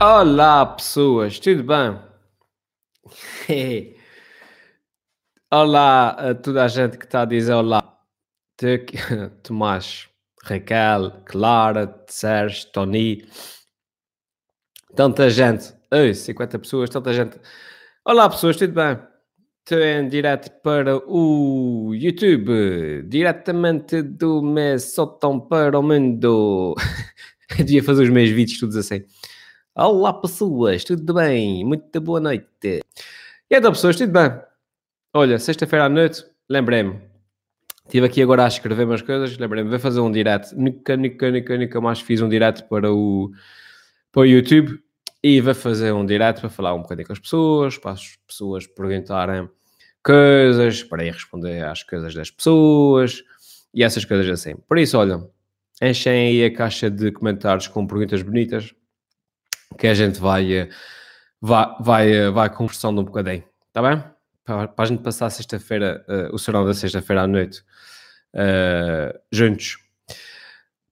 Olá, pessoas, tudo bem? olá a toda a gente que está a dizer olá. Tomás, Raquel, Clara, Sérgio, Tony. Tanta gente. Ei, 50 pessoas, tanta gente. Olá, pessoas, tudo bem? Estou em direto para o YouTube, diretamente do Messotão para o mundo. Devia fazer os meus vídeos todos assim. Olá pessoas, tudo bem? Muito boa noite. E então pessoas, tudo bem? Olha, sexta-feira à noite, lembrei-me. Estive aqui agora a escrever umas coisas, lembrei-me, vou fazer um direct. Nunca, nunca, nunca, nunca mais fiz um direct para o, para o YouTube. E vou fazer um direct para falar um bocadinho com as pessoas, para as pessoas perguntarem coisas, para ir responder às coisas das pessoas e essas coisas assim. Por isso, olha, enchem aí a caixa de comentários com perguntas bonitas que a gente vai, eh, vai, vai, eh, vai conversando um bocadinho, está bem? Para, para a gente passar sexta-feira, uh, o serão da sexta-feira à noite uh, juntos.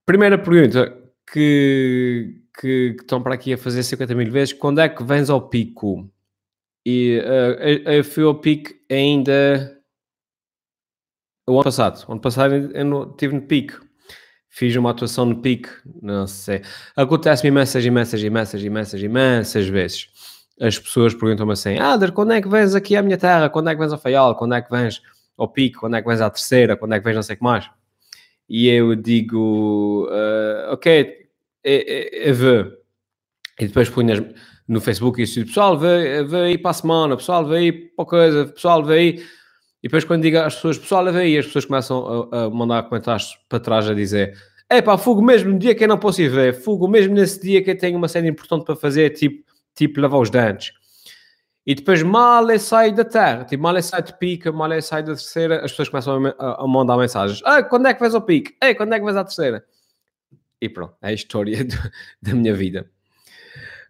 Primeira pergunta que, que, que, estão para aqui a fazer 50 mil vezes: quando é que vens ao pico? E uh, eu fui ao pico ainda o ano passado. O ano passado eu estive no pico fiz uma atuação no pique, não sei. Acontece-me imensas, imensas, imensas, imensas, imensas vezes. As pessoas perguntam-me assim: Ader, quando é que vens aqui à minha terra? Quando é que vens ao Faial? Quando é que vens ao pique? Quando é que vens à terceira? Quando é que vens não sei o que mais? E eu digo: uh, Ok, eu vou. E depois punho no Facebook digo: Pessoal, vê aí para a semana, pessoal, vê aí para coisa, pessoal, vê aí. E depois quando digo às pessoas, pessoal, vê aí, as pessoas começam a, a mandar comentários para trás a dizer é pá, fogo mesmo no dia que eu não posso ir ver, fogo mesmo nesse dia que eu tenho uma cena importante para fazer, tipo, tipo lavar os dentes. E depois mal é sai da terra, tipo, mal é sai de pica, mal é sai da terceira, as pessoas começam a, a mandar mensagens. Ah, quando é que vais ao pique? Ei, quando é que vais à terceira? E pronto, é a história do, da minha vida.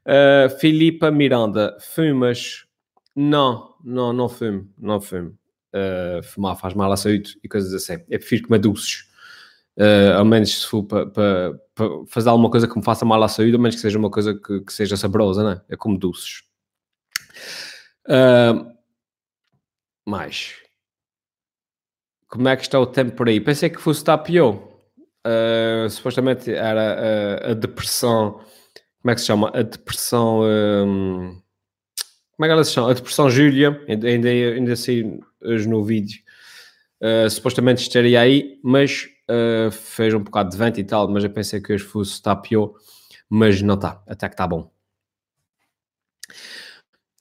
Uh, Filipa Miranda, fumas? Não, não, não fumo, não fumo. Uh, fumar faz mal à saúde e coisas assim. Eu prefiro comer doces. Uh, ao menos se for para, para, para, fazer alguma coisa que me faça mal à saúde, ao menos que seja uma coisa que, que seja saborosa, né? É como doces. Uh, mais. Como é que está o tempo por aí? Pensei que fosse estar pior. Uh, supostamente era a, a, depressão. Como é que se chama? A depressão. Como é que ela se chama? A depressão Júlia. Ainda, ainda, ainda saí hoje no vídeo. Uh, supostamente estaria aí, mas uh, fez um bocado de vento e tal, mas eu pensei que hoje fosse estar pior, mas não está, até que está bom.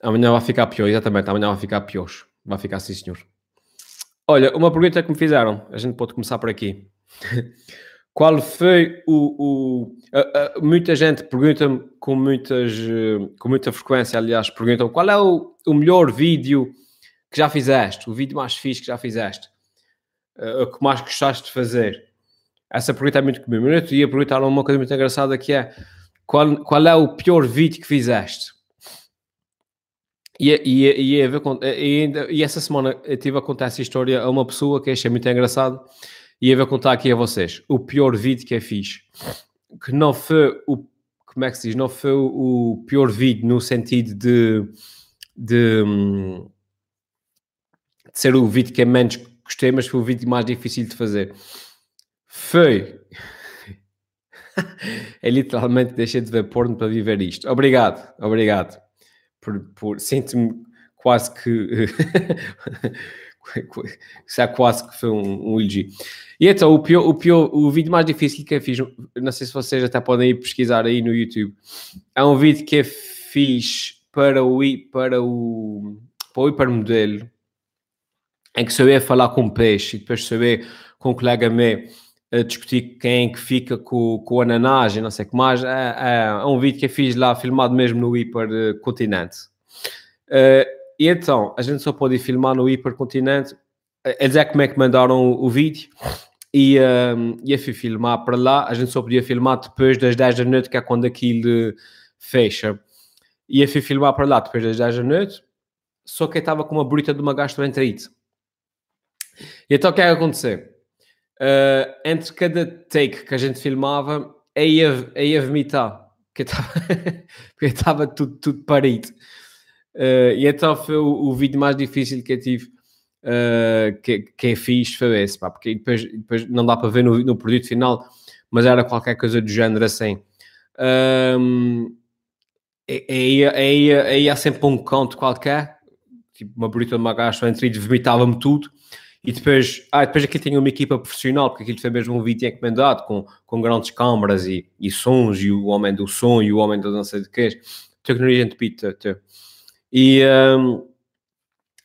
Amanhã vai ficar pior, exatamente, amanhã vai ficar pior, vai ficar assim, senhor. Olha, uma pergunta que me fizeram, a gente pode começar por aqui. Qual foi o. o uh, uh, muita gente pergunta-me com, muitas, com muita frequência, aliás, perguntam qual é o, o melhor vídeo que já fizeste, o vídeo mais fixe que já fizeste uh, o que mais gostaste de fazer? Essa pergunta é muito comum. Eu ia perguntar uma coisa muito engraçada que é qual, qual é o pior vídeo que fizeste? E, e, e, e, e essa semana eu tive a contar essa história a uma pessoa que achei muito engraçado e eu vou contar aqui a vocês o pior vídeo que eu fiz. Que não foi o, como é que se diz? Não foi o, pior vídeo no sentido de, de, de ser o vídeo que é menos gostei, mas foi o vídeo mais difícil de fazer. Foi. é literalmente deixei de ver porno para viver isto. Obrigado, obrigado. Por, por... Sinto-me quase que. Isso é quase que foi um, um. E então, o, pior, o, pior, o vídeo mais difícil que eu fiz, não sei se vocês até podem ir pesquisar aí no YouTube, é um vídeo que eu fiz para o, para o, para o hipermodelo em que sou eu falar com o peixe e depois sou com um colega meu a discutir quem é que fica com, com ananás e não sei o que mais. É, é, é, um vídeo que eu fiz lá, filmado mesmo no hipercontinente. Uh, e então, a gente só pode filmar no hipercontinente. Eles é como é que mandaram o, o vídeo e, um, e eu fui filmar para lá. A gente só podia filmar depois das 10 da noite, que é quando aquilo fecha. E eu fui filmar para lá depois das 10 da noite, só que eu estava com uma bruta de uma gastroenterite. E então o que é que aconteceu? Uh, entre cada take que a gente filmava, aí ia, ia vomitar. porque estava tudo, tudo parido. Uh, e então foi o, o, vídeo mais difícil que eu tive, uh, que, que é fixe, foi esse, pá, porque depois, depois não dá para ver no, no produto final, mas era qualquer coisa do género assim. Um, aí, aí, aí há sempre um conto qualquer, tipo uma bruta de uma gacha entre e vomitava-me tudo. E depois, ah, depois aqui tinha uma equipa profissional, porque aquilo foi mesmo um vídeo encomendado com, com grandes câmaras e, e sons, e o homem do som e o homem não sei de quê. Tecnologia de pita. E, um,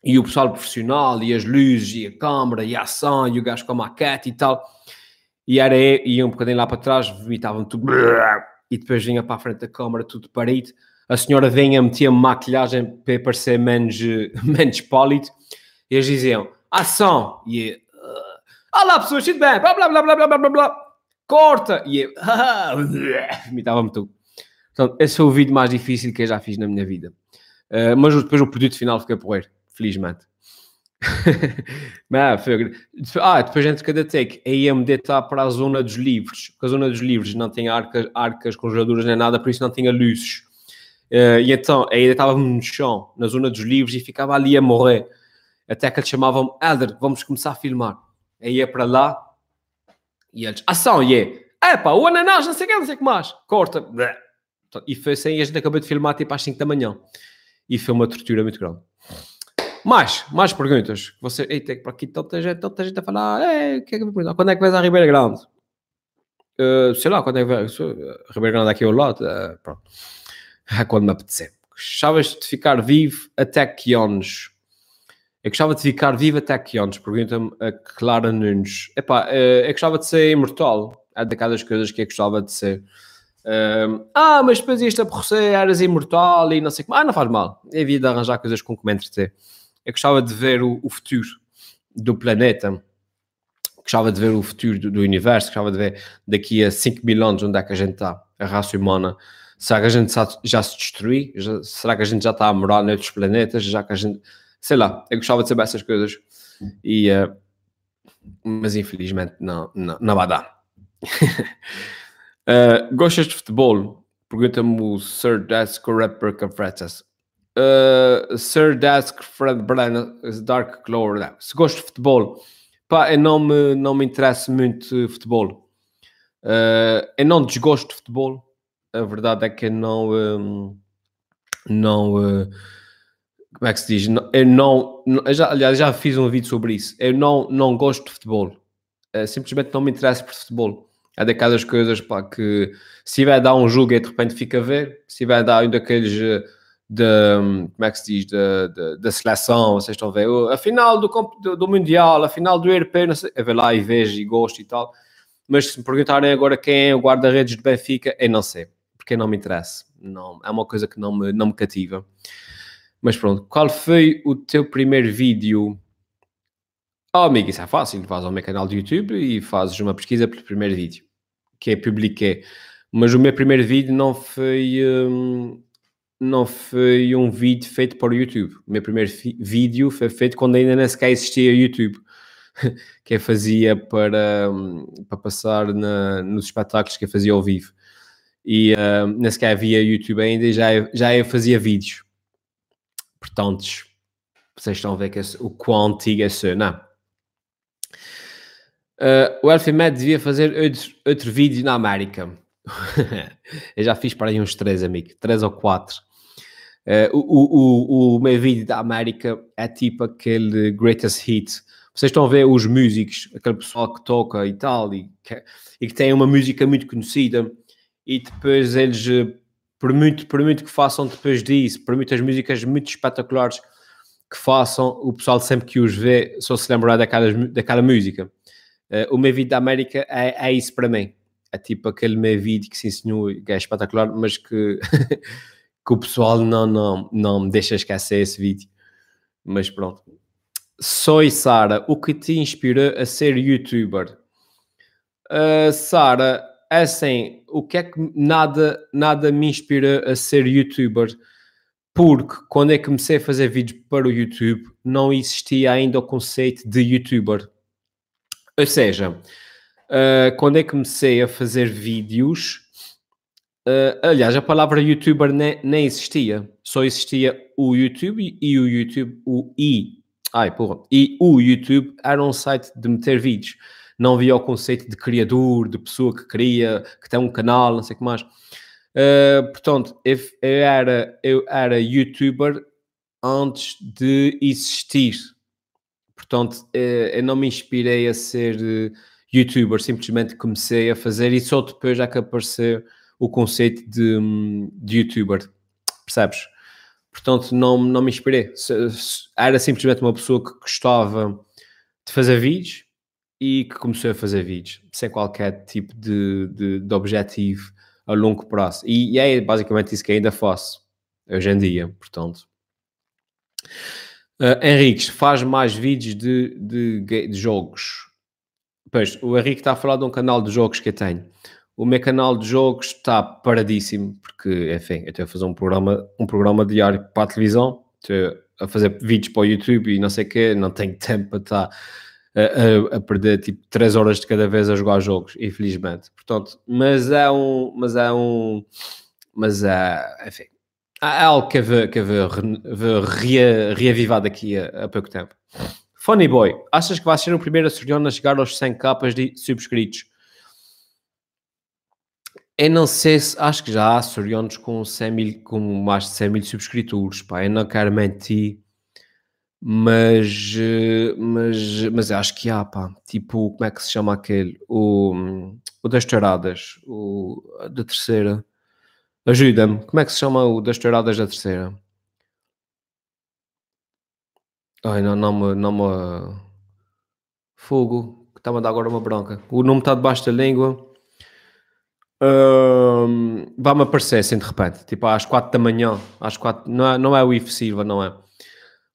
e o pessoal profissional, e as luzes, e a câmara, e a ação, e o gajo com a maquete e tal. E era ia um bocadinho lá para trás, vomitavam tudo, e depois vinha para a frente da câmara, tudo parido. A senhora vinha, metia maquilhagem para parecer menos, menos pólido, e eles diziam ação. E uh, olá pessoas, tudo bem? Blá blá blá blá blá blá blá. Corta! E eu, vomitava-me tudo. Portanto, esse foi o vídeo mais difícil que eu já fiz na minha vida. Uh, mas depois o produto final fica porreiro, felizmente. Mas, foi... Ah, depois entre cada take, a IMD está para a zona dos livros, porque a zona dos livros não tem arcas, arcas congeladoras nem nada, por isso não tinha luzes. Uh, e então, ainda estava no chão, na zona dos livros, e ficava ali a morrer até que eles chamavam Elder, vamos começar a filmar. Aí ia para lá e eles, ação, e é, epá, o ananás, não sei o que, não sei o que mais, corta. E foi assim, e a gente acabou de filmar tipo às 5 da manhã. E foi uma tortura muito grande. Mais, mais perguntas. Você, eita, para aqui tanta gente, tanta gente a falar, é, que é que? Quando é que vais à Ribeira Grande? Uh, sei lá, quando é que vai? Ribeira Grande aqui ao lado, uh, pronto. É quando me apetecer. Gostavas de ficar vivo até que anos? Eu gostava de ficar vivo até que anos? Pergunta-me a Clara Nunes. Epá, eh, eu gostava de ser imortal. É daquelas coisas que eu gostava de ser. Ah, mas depois isto aborrecer, eras imortal e não sei como. Ah, não faz mal. É vida arranjar coisas com me entreter. Eu gostava de ver o, o, futuro do planeta. Gostava de ver o futuro do, do, universo. Gostava de ver daqui a 5 mil anos onde é que a gente está, a raça humana. Será que a gente já, se destruiu? Será que a gente já está a morar noutros planetas? Já que a gente sei lá, eu gostava de saber essas coisas, e, uh, mas infelizmente não, não, não vai dar. uh, gostas de futebol? Pergunta-me o Sir Desk Rapper Cafretas. Uh, Sir Desk Fred Brennan, Dark Glory. Se gosto de futebol, pá, eu não me, não me interessa muito futebol. Uh, eu não desgosto de futebol. A verdade é que eu não. Um, não uh, como é que se diz? Eu não, eu já, aliás, já fiz um vídeo sobre isso. Eu não, não gosto de futebol. É, simplesmente não me interessa por futebol. É daquelas coisas pá, que se vai dar um jogo e de repente fica a ver, se vai dar um daqueles eh, de, como é que se diz, da seleção, vocês estão a ver, a final do, do, do Mundial, a final do Europeu, não sei, eu ver lá e vejo e gosto e tal. Mas se me perguntarem agora quem é o guarda-redes de Benfica, eu não sei, porque não me interessa. Não, é uma coisa que não me, não me cativa. Mas pronto, qual foi o teu primeiro vídeo? Oh, amigo, isso é fácil. Vais ao meu canal de YouTube e fazes uma pesquisa pelo primeiro vídeo que é publiquei. Mas o meu primeiro vídeo não foi, um, não foi um vídeo feito para o YouTube. O meu primeiro vídeo foi feito quando ainda nem sequer existia YouTube. que eu fazia para, hum, para passar na, nos espetáculos que eu fazia ao vivo. E uh, nem sequer havia YouTube ainda e já, já eu fazia vídeos. Portanto, vocês estão a ver que o quão antigo é isso, não? Uh, o Elfimed devia fazer outro, outro vídeo na América. Eu já fiz para aí uns três, amigo. Três ou quatro. Uh, o, o, o, meu vídeo da América é tipo aquele greatest hit. Vocês estão a ver os músicos, aquele pessoal que toca e tal, e que, e que tem uma música muito conhecida, e depois eles por muito que façam depois disso, por muitas músicas muito espetaculares que façam, o pessoal sempre que os vê só se lembrar daquela, daquela música. Uh, o meu vídeo da América é, é isso para mim. É tipo aquele meu vídeo que sim senhor, que é espetacular, mas que, que o pessoal não, não, não me deixa esquecer esse vídeo. Mas pronto. Soy Sara, o que te inspirou a ser youtuber? Uh, Sara, é assim, o que é que nada, nada me inspira a ser youtuber? Porque quando eu comecei a fazer vídeos para o YouTube, não existia ainda o conceito de youtuber. Ou seja, uh, quando eu comecei a fazer vídeos, Uh, aliás, a palavra youtuber nem, nem, existia. Só existia o YouTube e o YouTube, o i. Ai, porra. E o YouTube era um site de meter vídeos. Não havia o conceito de criador, de pessoa que cria, que tem um canal, não sei o que mais. Uh, portanto, eu, era, eu era youtuber antes de existir. Portanto, uh, eu não me inspirei a ser uh, youtuber, simplesmente comecei a fazer e só depois é que apareceu o conceito de, de youtuber, percebes? Portanto, não, não me inspirei. Era simplesmente uma pessoa que gostava de fazer vídeos e que começou a fazer vídeos, sem qualquer tipo de, de, de objetivo a longo prazo. E, e, é basicamente isso que ainda faço hoje em dia, portanto. Uh, Henriques, faz mais vídeos de, de, de jogos. Pois, o Henrique está a falar de um canal de jogos que eu tenho. O meu canal de jogos está paradíssimo, porque, enfim, eu estou a fazer um programa, um programa diário para a televisão, estou a fazer vídeos para o YouTube e não sei o quê, não tenho tempo para estar a, a, a, perder tipo 3 horas de cada vez a jogar jogos, infelizmente. Portanto, mas é um, mas é um, mas é, enfim, é algo que eu que ver, ver reavivado aqui há, há pouco tempo. Funny Boy, achas que vai ser o primeiro açoriano a chegar aos 100 capas de subscritos? Eu não sei se, acho que já há açorianos com, 100 mil, com mais de 100 mil subscritores, pá, eu não quero mentir, mas, mas, mas acho que há, pá, tipo, como é que se chama aquele? O, o das touradas, o da terceira, ajuda-me, como é que se chama o das touradas da terceira? Ai, não, não me, não me... Fogo, que está a dar agora uma bronca. O nome está debaixo da língua vai-me aparecer assim de repente, tipo às 4 da manhã, às 4, não é, não é o Ivo Silva, não é?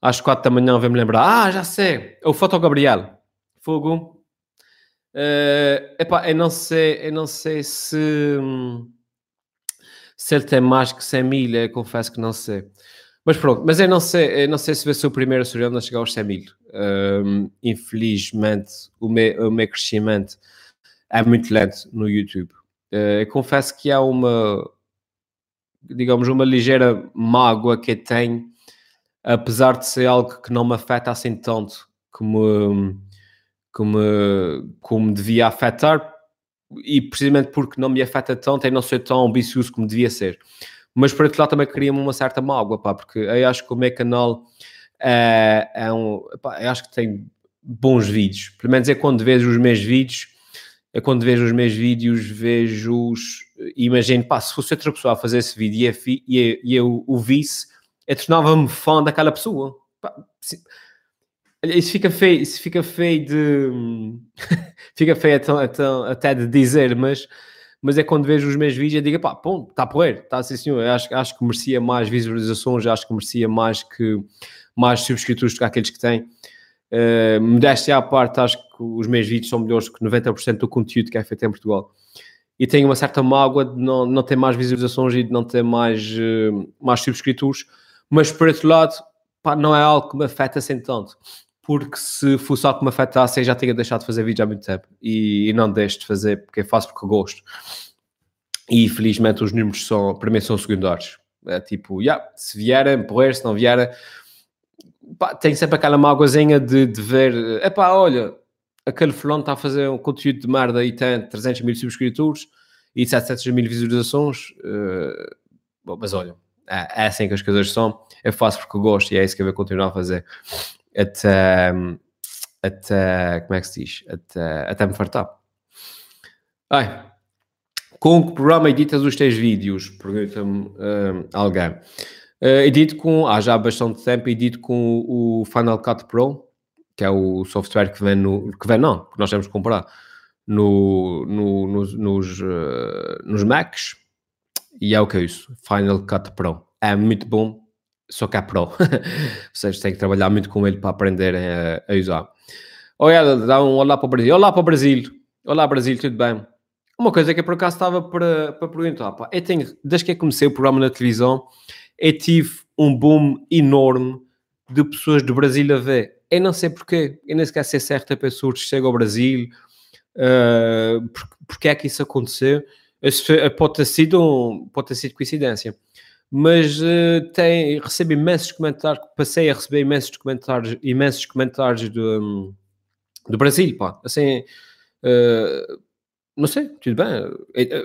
Às 4 da manhã vem-me lembrar, ah, já sei, é o Foto Gabriel, fogo. Uh, epá, eu não sei, eu não sei se, se ele tem mais que 100 mil, eu confesso que não sei. Mas pronto, mas eu não sei, eu não sei se vai ser o primeiro açoriano a chegar aos 100 mil. Um, infelizmente, o meu, o meu crescimento é muito lento no YouTube. Uh, confesso que há uma, digamos, uma ligeira mágoa que eu tenho, apesar de ser algo que não me afeta assim tanto como, como, como devia afetar, e precisamente porque não me afeta tanto, eu não sou tão ambicioso como devia ser. Mas por outro lado também cria-me uma certa mágoa, pá, porque eu acho que o meu canal é, é um, pá, eu acho que tem bons vídeos. Pelo menos é quando vejo os meus vídeos, é quando vejo os meus vídeos, vejo-os, imagino, pá, se fosse outra pessoa a fazer esse vídeo e, e, e eu o visse, eu tornava-me fã daquela pessoa. Pá, isso fica feio, isso fica feio de. fica feio até, até, até, de dizer, mas, mas é quando vejo os meus vídeos e digo, pá, pô, está poer, está assim, senhor. Eu acho, acho que merecia mais visualizações, acho que merecia mais que mais subscritores do que aqueles que têm. Uh, modéstia à parte, acho que os meus vídeos são melhores que 90% do conteúdo que é feito em Portugal. E tenho uma certa mágoa de não, não ter mais visualizações e de não ter mais, uh, mais subscritores, mas por outro lado, pá, não é algo que me afeta assim tanto. Porque se fosse algo que me afetasse, eu já tinha deixado de fazer vídeo há muito tempo e, e não deixo de fazer porque faço porque gosto. E felizmente os números são, para mim, são secundários. É tipo, yeah, se vierem, porrer, se não vierem, pá, tenho sempre aquela mágoazinha de, de ver, é pá, olha, aquele fulano está a fazer um conteúdo de merda e tem 300 mil subscritores e 700 mil visualizações, uh, bom, mas olha, é, é, assim que as coisas são, eu faço porque gosto e é isso que eu vou continuar a fazer até, até como é que se diz? Até, até me fartar. Ai, com que programa editas os teus vídeos? Pergunta-me uh, alguém. Uh, edito com, há já bastante tempo, edito com o Final Cut Pro, que é o software que vem no, que vem não, que nós temos que comprar no, no, nos, nos, uh, nos Macs, e é o que é isso, Final Cut Pro. É muito bom, só que é Pro. Seja, tem que trabalhar muito com ele para aprender a, a usar. Olha, dá um olá para o Brasil. Olá para o Brasil. Olá Brasil, tudo bem? Uma coisa que eu por acaso estava para, para perguntar, pá, eu tenho, desde que comecei o programa na televisão, eu tive um boom enorme de pessoas do Brasil a ver. Eu não sei porquê, eu nem sequer sei certa pessoa que chega ao Brasil, uh, porque é que isso aconteceu, pode ter sido, pode ter sido coincidência. Mas uh, tem, recebo imensos comentários, passei a receber imensos comentários, imensos comentários do, do Brasil, pá. Assim, uh, não sei, tudo bem.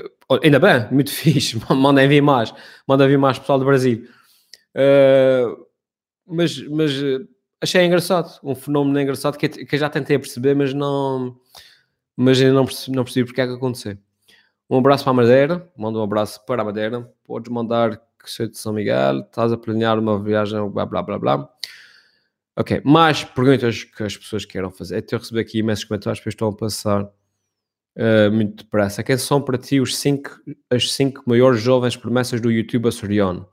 Ainda bem, muito fixe. Mandem vir mais. Mandem vir mais pessoal do Brasil. Uh, mas, mas achei engraçado. Um fenómeno engraçado que, que já tentei perceber, mas não. Mas ainda não percebi, não percebi porque é que aconteceu. Um abraço para a Madeira. Manda um abraço para a Madeira. Podes mandar sou de São Miguel. Estás a planear uma viagem, blá blá blá blá. Ok, mais perguntas que as pessoas queiram fazer. Eu recebi aqui imensos comentários, depois estão a passar uh, muito depressa. Quem são para ti os cinco, as 5 maiores jovens promessas do YouTube açoriano?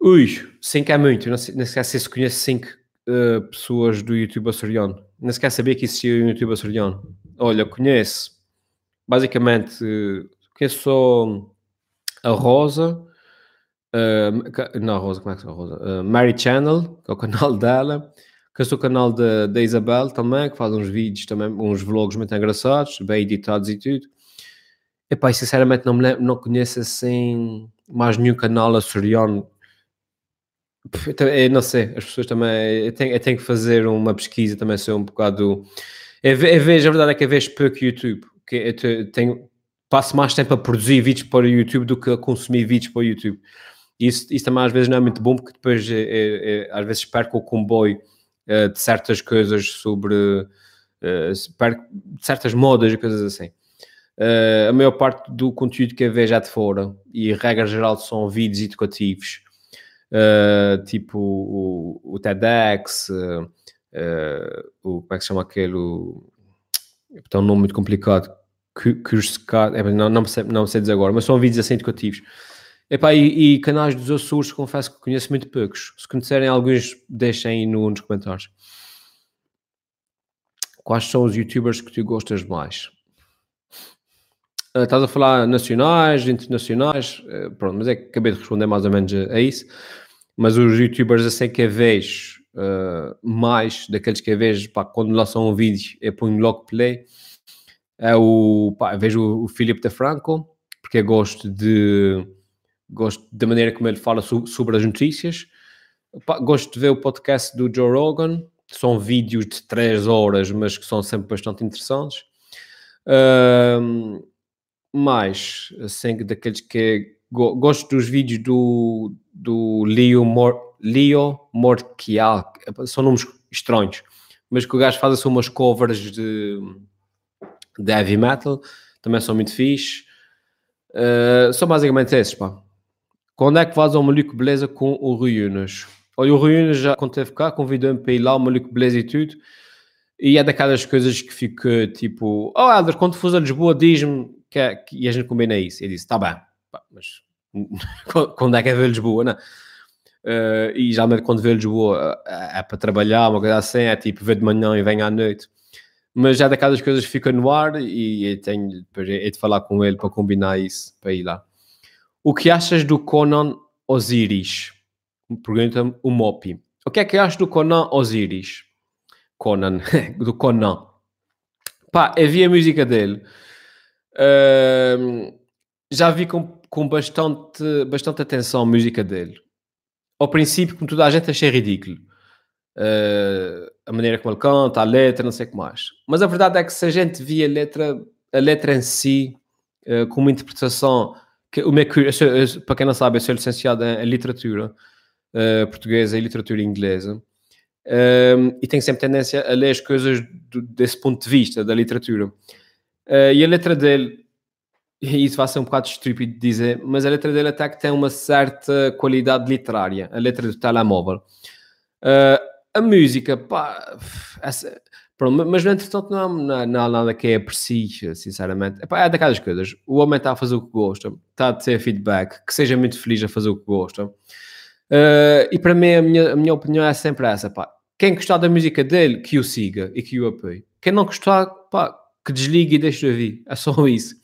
Ui, 5 é muito. Não nem sequer sei se conheço 5 uh, eh, pessoas do YouTube açoriano. Nem sequer sabia que existia um YouTube açoriano. Olha, conheço. Basicamente, conheço só a Rosa. Uh, não, Rosa, como é que é a Rosa? Uh, Mary Channel, que é o canal dela que é o canal da Isabel também, que faz uns vídeos também, uns vlogs muito engraçados, bem editados e tudo. Epá, sinceramente não, me lembro, não conheço assim mais nenhum canal açoriano. Eu não sei, as pessoas também. Eu tenho, eu tenho que fazer uma pesquisa também, ser um bocado. Eu, eu vejo, a verdade é que eu vejo pouco YouTube, que eu tenho, passo mais tempo a produzir vídeos para o YouTube do que a consumir vídeos para o YouTube. Isso, isso também às vezes não é muito bom, porque depois é, é, é, às vezes perco o comboio uh, de certas coisas sobre uh, certas modas e coisas assim. A maior parte do conteúdo que eu vejo é de fora e, regra geral, são vídeos educativos, tipo o, o TEDx, o, como é que se chama aquele? O, é um nome muito complicado. Curioscat, é, não, não, sei, não sei dizer agora, mas são vídeos assim educativos. Epá, e, e canais dos Açores, confesso que conheço muito poucos. Se conhecerem alguns, deixem aí no, nos comentários. Quais são os youtubers que tu gostas mais? Uh, estás a falar nacionais, internacionais, uh, pronto, mas é que acabei de responder mais ou menos a, a isso. Mas os youtubers assim que eu vejo uh, mais, daqueles que eu vejo, pá, quando lançam um vídeo, eu ponho logo play. É o, pá, vejo o, o Filipe de Franco, porque eu gosto de gosto da maneira como ele fala sobre as notícias. Gosto de ver o podcast do Joe Rogan, são vídeos de 3 horas, mas que são sempre bastante interessantes. Um, mais, assim, daqueles que gosto dos vídeos do, do Leo, Mor, Leo Morkial, são nomes estranhos, mas que o gajo faz assim umas covers de, de heavy metal, também são muito fixe. Uh, são basicamente esses, pá. Quando é que faz o Maluco Beleza com o Rui Unas? Olha, o Rui Unas já quando cá, convidou-me para ir lá, o Maluco Beleza e tudo. E é daquelas coisas que fica tipo, oh Helder, quando fores a Lisboa, diz-me que, é, que e a gente combina isso. E disse, tá bem, mas quando é que é ver Lisboa, não? Uh, e geralmente quando vê Lisboa é, é para trabalhar, uma coisa assim, é tipo ver de manhã e vem à noite. Mas é daquelas coisas que no ar e tenho depois de falar com ele para combinar isso, para ir lá. O que achas do Conan Osiris? Pergunta-me o Mopi. O que é que achas do Conan Osiris? Conan, do Conan. Pá, eu vi a música dele. Uh, já vi com, com bastante, bastante atenção a música dele. Ao princípio, como toda a gente, achei ridículo. Uh, a maneira como ele canta, a letra, não sei o que mais. Mas a verdade é que se a gente via a letra, a letra em si, uh, com uma interpretação que o meu, para quem não sabe, eu sou licenciado em, literatura uh, portuguesa e literatura inglesa um, ehm, e tenho sempre tendência a ler as coisas do, desse ponto de vista da literatura. Uh, e a letra dele, e isso vai ser um bocado estúpido de dizer, mas a letra dele até que tem uma certa qualidade literária, a letra do telemóvel. Uh, a música, pá, essa, Pronto, mas no entretanto não, não, não há nada que é aprecie, sinceramente. Epá, é daquelas coisas. O homem está a fazer o que gosta, está a ter feedback, que seja muito feliz a fazer o que gosta. Uh, e para mim, a minha, a minha opinião é sempre essa, pá. Quem gostar da música dele, que o siga e que o apoie. Quem não gostar, pá, que desligue e deixe de ouvir. É só isso.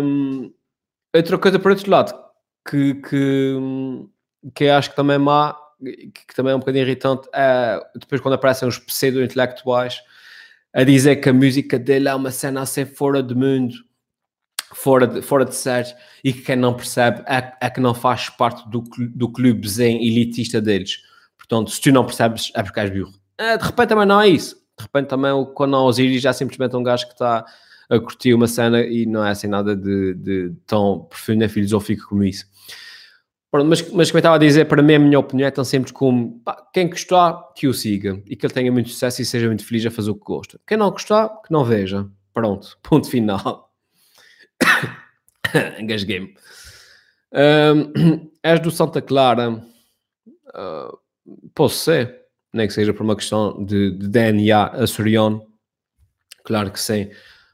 Um, outra coisa, por outro lado, que, que, que acho que também é má, que, também é um bocadinho irritante, é, depois quando aparecem os pseudo-intelectuais a dizer que a música dele é uma cena assim fora do mundo, fora de, fora de série e que quem não percebe é, é que não faz parte do, do clube zen elitista deles. Portanto, se tu não percebes, é porque és burro. É, de repente também não é isso. De repente também o Conan Osiris já é simplesmente um gajo que está a curtir uma cena e não é assim nada de, de tão profundo e filosófico como isso. Pronto, mas, mas como eu estava a dizer, para mim a minha opinião é tão simples como pá, quem gostar, que o siga e que ele tenha muito sucesso e seja muito feliz a fazer o que gosta. Quem não gostar, que não veja. Pronto, ponto final. Engasguei-me. Um, és do Santa Clara? Uh, posso ser, nem que seja por uma questão de, de DNA açoriano. Claro que sim.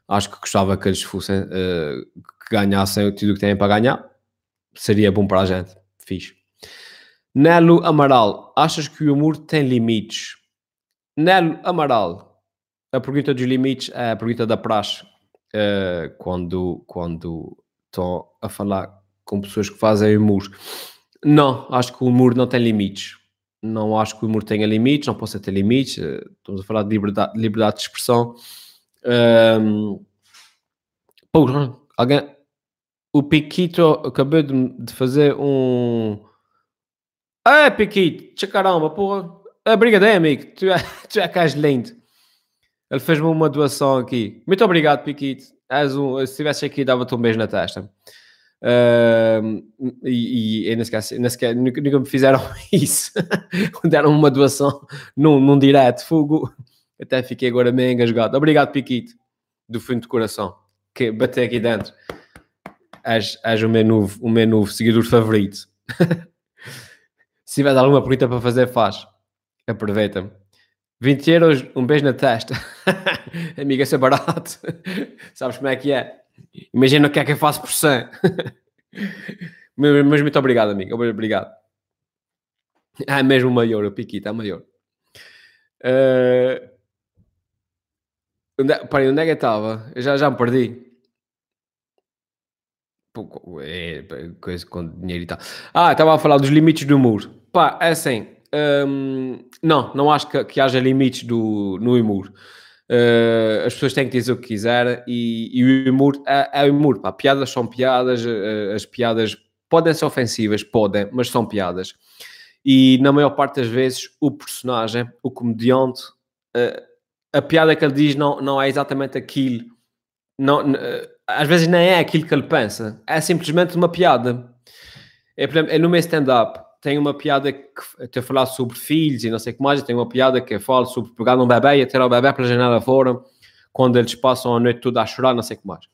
Acho que gostava que eles fossem, uh, que ganhassem o que têm para ganhar. Seria bom para a gente. Fiz. Nelo Amaral, achas que o humor tem limites? Nelo Amaral, a pergunta dos limites é a pergunta da praxe. Uh, quando, quando estão a falar com pessoas que fazem humor. Não, acho que o humor não tem limites. Não acho que o humor tenha limites, não possa ter limites. Uh, estamos a falar de liberdade, liberdade de expressão. Um, pô, alguém, o Piquito acabou de, fazer um. Ah, Piquito, caramba, porra. Obrigado, amigo. Tu é, tu é que és lindo. Ele fez-me uma doação aqui. Muito obrigado, Piquito. És um, se estivesse aqui, dava-te um beijo na testa. Uh, e, e, e nem sequer, nem sequer, nunca, nunca me fizeram isso. Deram uma doação num, num direto. Fogo. Até fiquei agora meio engasgado. Obrigado, Piquito. Do fundo de coração. Que bateu aqui dentro és, o, meu novo, o meu novo seguidor favorito. Se tiver alguma pergunta para fazer, faz. Aproveita-me. 20 euros, um beijo na testa. Amiga, isso é barato. Sabes como é que é? Imagina o que é que eu faço por 100. Mas muito obrigado, amigo. Obrigado. Ah, mesmo maior, o Piquito é maior. Uh... Onde, peraí, onde é que eu estava? Já, já me perdi é, coisa com dinheiro e tal. Ah, estava a falar dos limites do humor. Pá, é assim. Hum, não, não acho que, que, haja limites do, no humor. Uh, as pessoas têm que dizer o que quiserem e, e o humor é, é humor. Pá. Piadas são piadas, uh, as piadas podem ser ofensivas, podem, mas são piadas. E na maior parte das vezes o personagem, o comediante, uh, a piada que ele diz não, não é exatamente aquilo. Não, às vezes nem é aquilo que ele pensa, é simplesmente uma piada. É, por exemplo, é no meu stand-up, tem uma piada que a falar sobre filhos e não sei o que mais, tem uma piada que fala sobre pegar um bebê e atirar o bebê pela janela fora, quando eles passam a noite toda a chorar, não sei o que mais.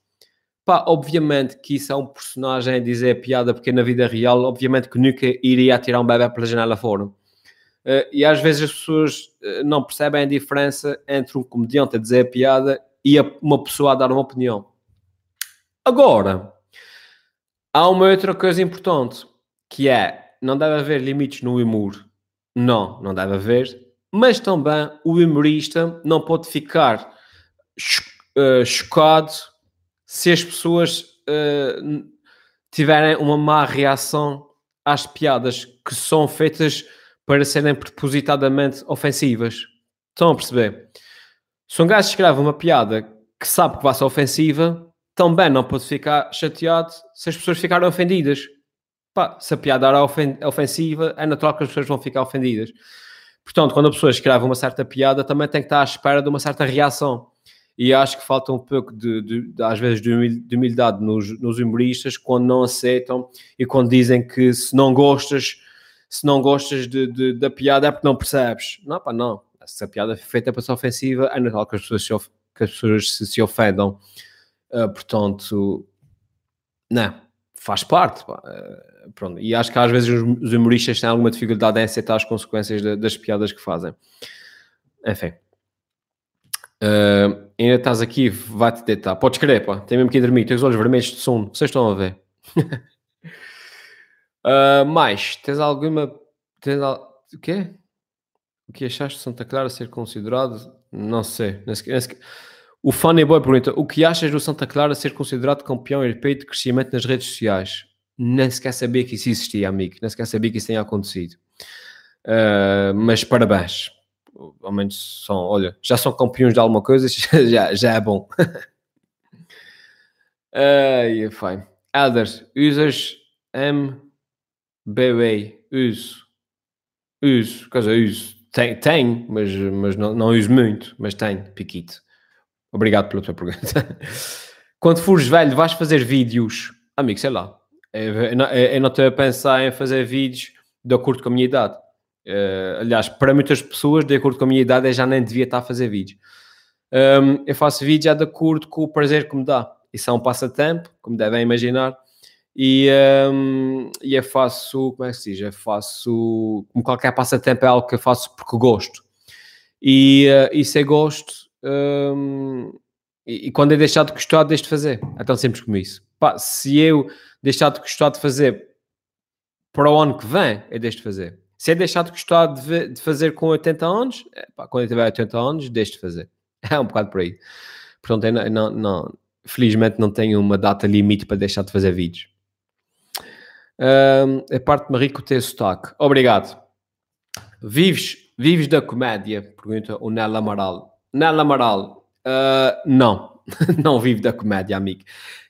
Pá, obviamente que isso é um personagem a dizer piada, porque na vida real, obviamente que nunca iria atirar um bebê pela janela fora. Uh, e às vezes as pessoas uh, não percebem a diferença entre um comediante a dizer piada e uma pessoa a dar uma opinião. Agora, há uma outra coisa importante, que é, não deve haver limites no humor. Não, não deve haver. Mas também o humorista não pode ficar uh, chocado se as pessoas uh, tiverem uma má reação às piadas que são feitas para serem propositadamente ofensivas. Estão a perceber? Se um gajo escreve uma piada que sabe que vai ser ofensiva, também não pode ficar chateado se as pessoas ficarem ofendidas. Pá, se a piada era ofensiva, é natural que as pessoas vão ficar ofendidas. Portanto, quando a pessoa escreve uma certa piada, também tem que estar à espera de uma certa reação. E acho que falta um pouco, de, de às vezes, de humildade nos, nos humoristas quando não aceitam e quando dizem que se não gostas, se não gostas de, de, da piada é porque não percebes. Não, pá, não. Se a piada é feita para ser ofensiva, é natural que as pessoas se, of, que as pessoas se, se ofendam. Uh, portanto, não, faz parte. Uh, pronto. E acho que às vezes os humoristas têm alguma dificuldade em aceitar as consequências de, das piadas que fazem. Enfim. Uh, ainda estás aqui, vai-te deitar. Podes crer, pá. Tem mesmo que ir dormir. Tens os olhos vermelhos de sono. Vocês estão a ver. uh, mais, tens alguma. Tens al... O quê? O que achaste de Santa Clara ser considerado? Não sei. Não sei. O Funny Boy pergunta: o que achas do Santa Clara ser considerado campeão europeu de crescimento nas redes sociais? Nem sequer sabia que isso existia, amigo. Nem sequer sabia que isso tenha acontecido. Uh, mas parabéns. Ao menos são, olha, já são campeões de alguma coisa, já, já é bom. Ai, fine. Elders, usas MBWay? Uso. Uso, quer dizer, uso. Tenho mas, mas não, não uso muito, mas tenho, Piquito. Obrigado pela tua pergunta. Quando fores velho, vais fazer vídeos? Amigo, sei lá. Eu, eu não estou a pensar em fazer vídeos de acordo com a minha idade. Uh, aliás, para muitas pessoas, de acordo com a minha idade, eu já nem devia estar a fazer vídeos. Um, eu faço vídeos já de acordo com o prazer que me dá. Isso é um passatempo, como devem imaginar. E, um, e eu faço, como é que se diz? Eu faço, como qualquer passatempo, é algo que eu faço porque gosto. E, uh, se eu gosto, e, e, quando eu deixar de gostar, deixo de fazer. É tão simples como isso. Pá, se eu deixar de gostar de fazer para o ano que vem, eu deixo de fazer. Se eu deixar de gostar de, de fazer com 80 anos, é, pá, quando eu tiver 80 anos, deixo de fazer. É um bocado por aí. Portanto, eu não, não, não, felizmente não tenho uma data limite para deixar de fazer vídeos. Um, a parte de rico ter sotaque. Obrigado. Vives, vives da comédia? Pergunta o Nela Amaral. Nela Amaral, uh, não. não vivo da comédia, amigo.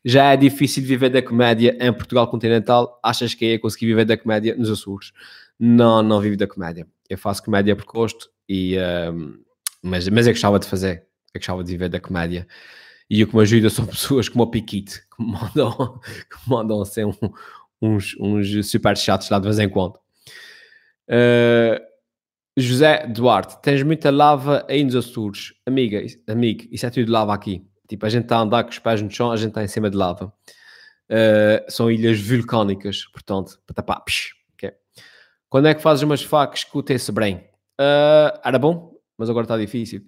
Já é difícil viver da comédia em Portugal continental. Achas que ia conseguir viver da comédia nos Açores? Não, não vivo da comédia. Eu faço comédia por gosto e... Um, mas, mas eu gostava de fazer, eu gostava de viver da comédia. E o que me ajuda são pessoas como o Piquite, que me mandam, que mandam assim, um, uns, uns super chatos lá de vez em quando. Uh, José Duarte, tens muita lava aí nos Açores. Amiga, amigo, isso é tudo lava aqui. Tipo, a gente está a andar com os pés no chão, a gente está em cima de lava. Uh, são ilhas vulcânicas, portanto, patapá, psh, okay. Quando é que fazes umas facas com o sobrinho? Uh, era bom? mas agora está difícil.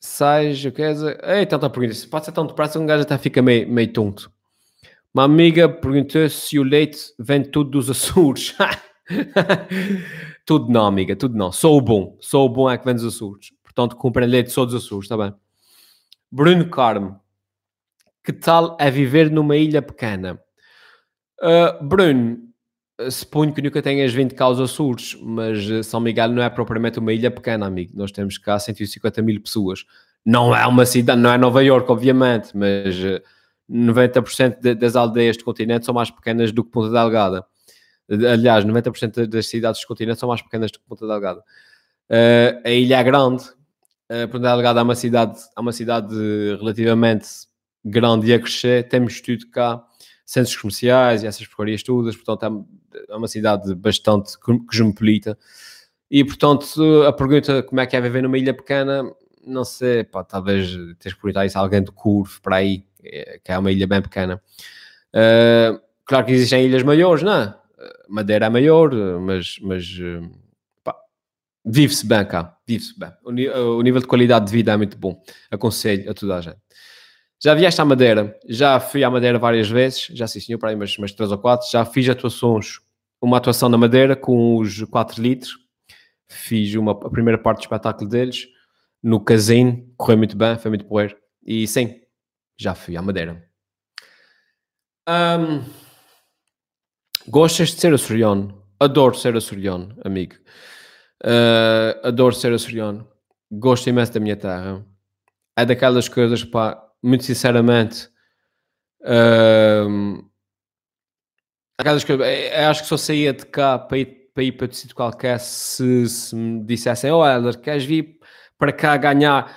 Sais, o que é? Ei, tanta pergunta. Se pode ser tão depressa, um gajo até fica meio, meio tonto. Uma amiga perguntou se o leite vem tudo dos Açores. tudo não, amiga, tudo não. Só o bom. Só o bom é que vem dos Açores. Portanto, comprem leite só dos Açores, está bem? Bruno Carmo. Que tal é viver numa ilha pequena? Uh, Bruno, suponho que nunca tenhas vindo cá aos Açores, mas eh, São Miguel não é propriamente uma ilha pequena, amigo. Nós temos cá 150 mil pessoas. Não é uma cidade, não é Nova York, obviamente, mas 90% eh, das aldeias do continente são mais pequenas do que Ponta Delgada. Aliás, 90% das cidades do continente são mais pequenas do que Ponta Delgada. Uh, a ilha grande. Uh, Ponta Delgada é uma cidade, é uma cidade relativamente grande e a crescer. Temos tudo cá centros comerciais e essas porcarias todas, portanto é, é uma cidade bastante cosmopolita. E portanto, a pergunta como é que é viver numa ilha pequena, não sei, pá, talvez tens perguntar isso alguém de Curve para aí, é, que é uma ilha bem pequena. Uh, claro que existem ilhas maiores, não é? Madeira é maior, mas, mas vive-se bem cá, vive-se bem. O, o nível de qualidade de vida é muito bom. Aconselho a toda a gente. Já vieste à Madeira, já fui à Madeira várias vezes, já senhor, para aí umas, umas três ou quatro, já fiz atuações, uma atuação na Madeira com os 4 litros, fiz uma, a primeira parte do espetáculo deles, no casino, correu muito bem, foi muito porreiro, e sim, já fui à Madeira. Um, gostas de ser açoriano? Adoro ser açoriano, amigo. Uh, adoro ser açoriano. Gosto imenso da minha terra. É daquelas coisas, pá, muito sinceramente, uh, aquelas que acho que só saía de cá para ir para, ir para sítio qualquer se, se me dissessem: Oh, Helder, queres vir para cá ganhar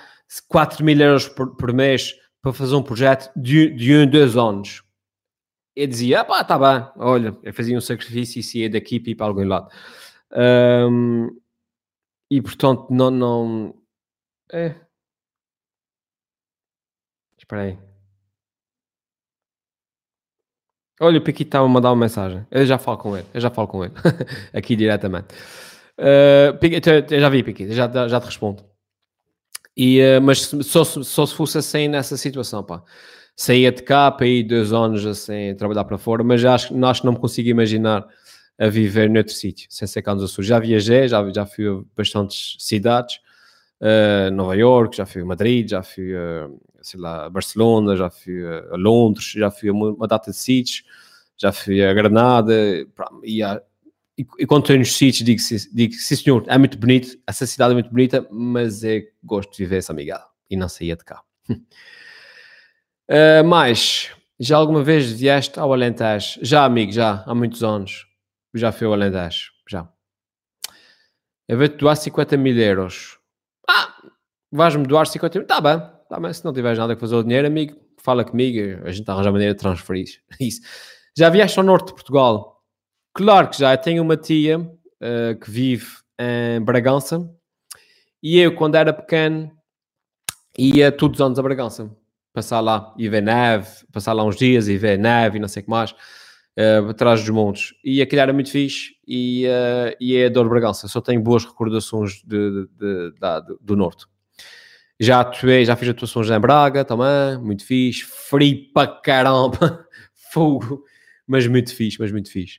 4 mil euros por, por mês para fazer um projeto de, de um, dois anos? Eu dizia: pá, tá bem, olha, eu fazia um sacrifício e ia daqui para algum lado. Um, e portanto, não. não é, Espera aí. Olha, o Piquito estava a mandar uma mensagem. Eu já falo com ele. Eu já falo com ele. Aqui diretamente. Uh, eu já vi, Piquito. Já, já te respondo. E, uh, mas só, só se fosse assim nessa situação, pá. Saía de cá para ir dois anos assim, trabalhar para fora, mas acho, acho que não me consigo imaginar a viver noutro sítio, sem ser cá nos Açores. Já viajei, já, já fui a bastantes cidades, uh, Nova York, já fui a Madrid, já fui a sei lá, a Barcelona, já fui a, Londres, já fui a uma data de sítios, já fui a Granada, e, a, e, e quando estou nos sítios digo, digo, sim senhor, é muito bonito, essa cidade é muito bonita, mas é gosto de viver essa amigada e não saía de cá. uh, mais, Já alguma vez vieste ao Alentejo? Já, amigo, já, há muitos anos. Já fui ao Alentejo, já. Eu vou-te doar 50 mil euros. Ah, vais-me doar 50 mil? Tá bem, tá bem. Se não tiveres nada a fazer o dinheiro, amigo, fala comigo, a gente arranja maneira de transferir isso. Já vieste ao norte de Portugal? Claro que já. Eu tenho uma tia uh, que vive em Bragança e eu, quando era pequeno, ia todos os anos a Bragança passar lá e ver neve, passar lá uns dias e ver neve e não sei o que mais, uh, atrás dos montes. E aquilo era muito fixe e, uh, e é Dor Bragança. Só tenho boas recordações de, de, de, do Norte. Já atuei, já fiz atuações em Braga também, muito fixe. Frio para caramba, fogo, mas muito fixe, mas muito fixe.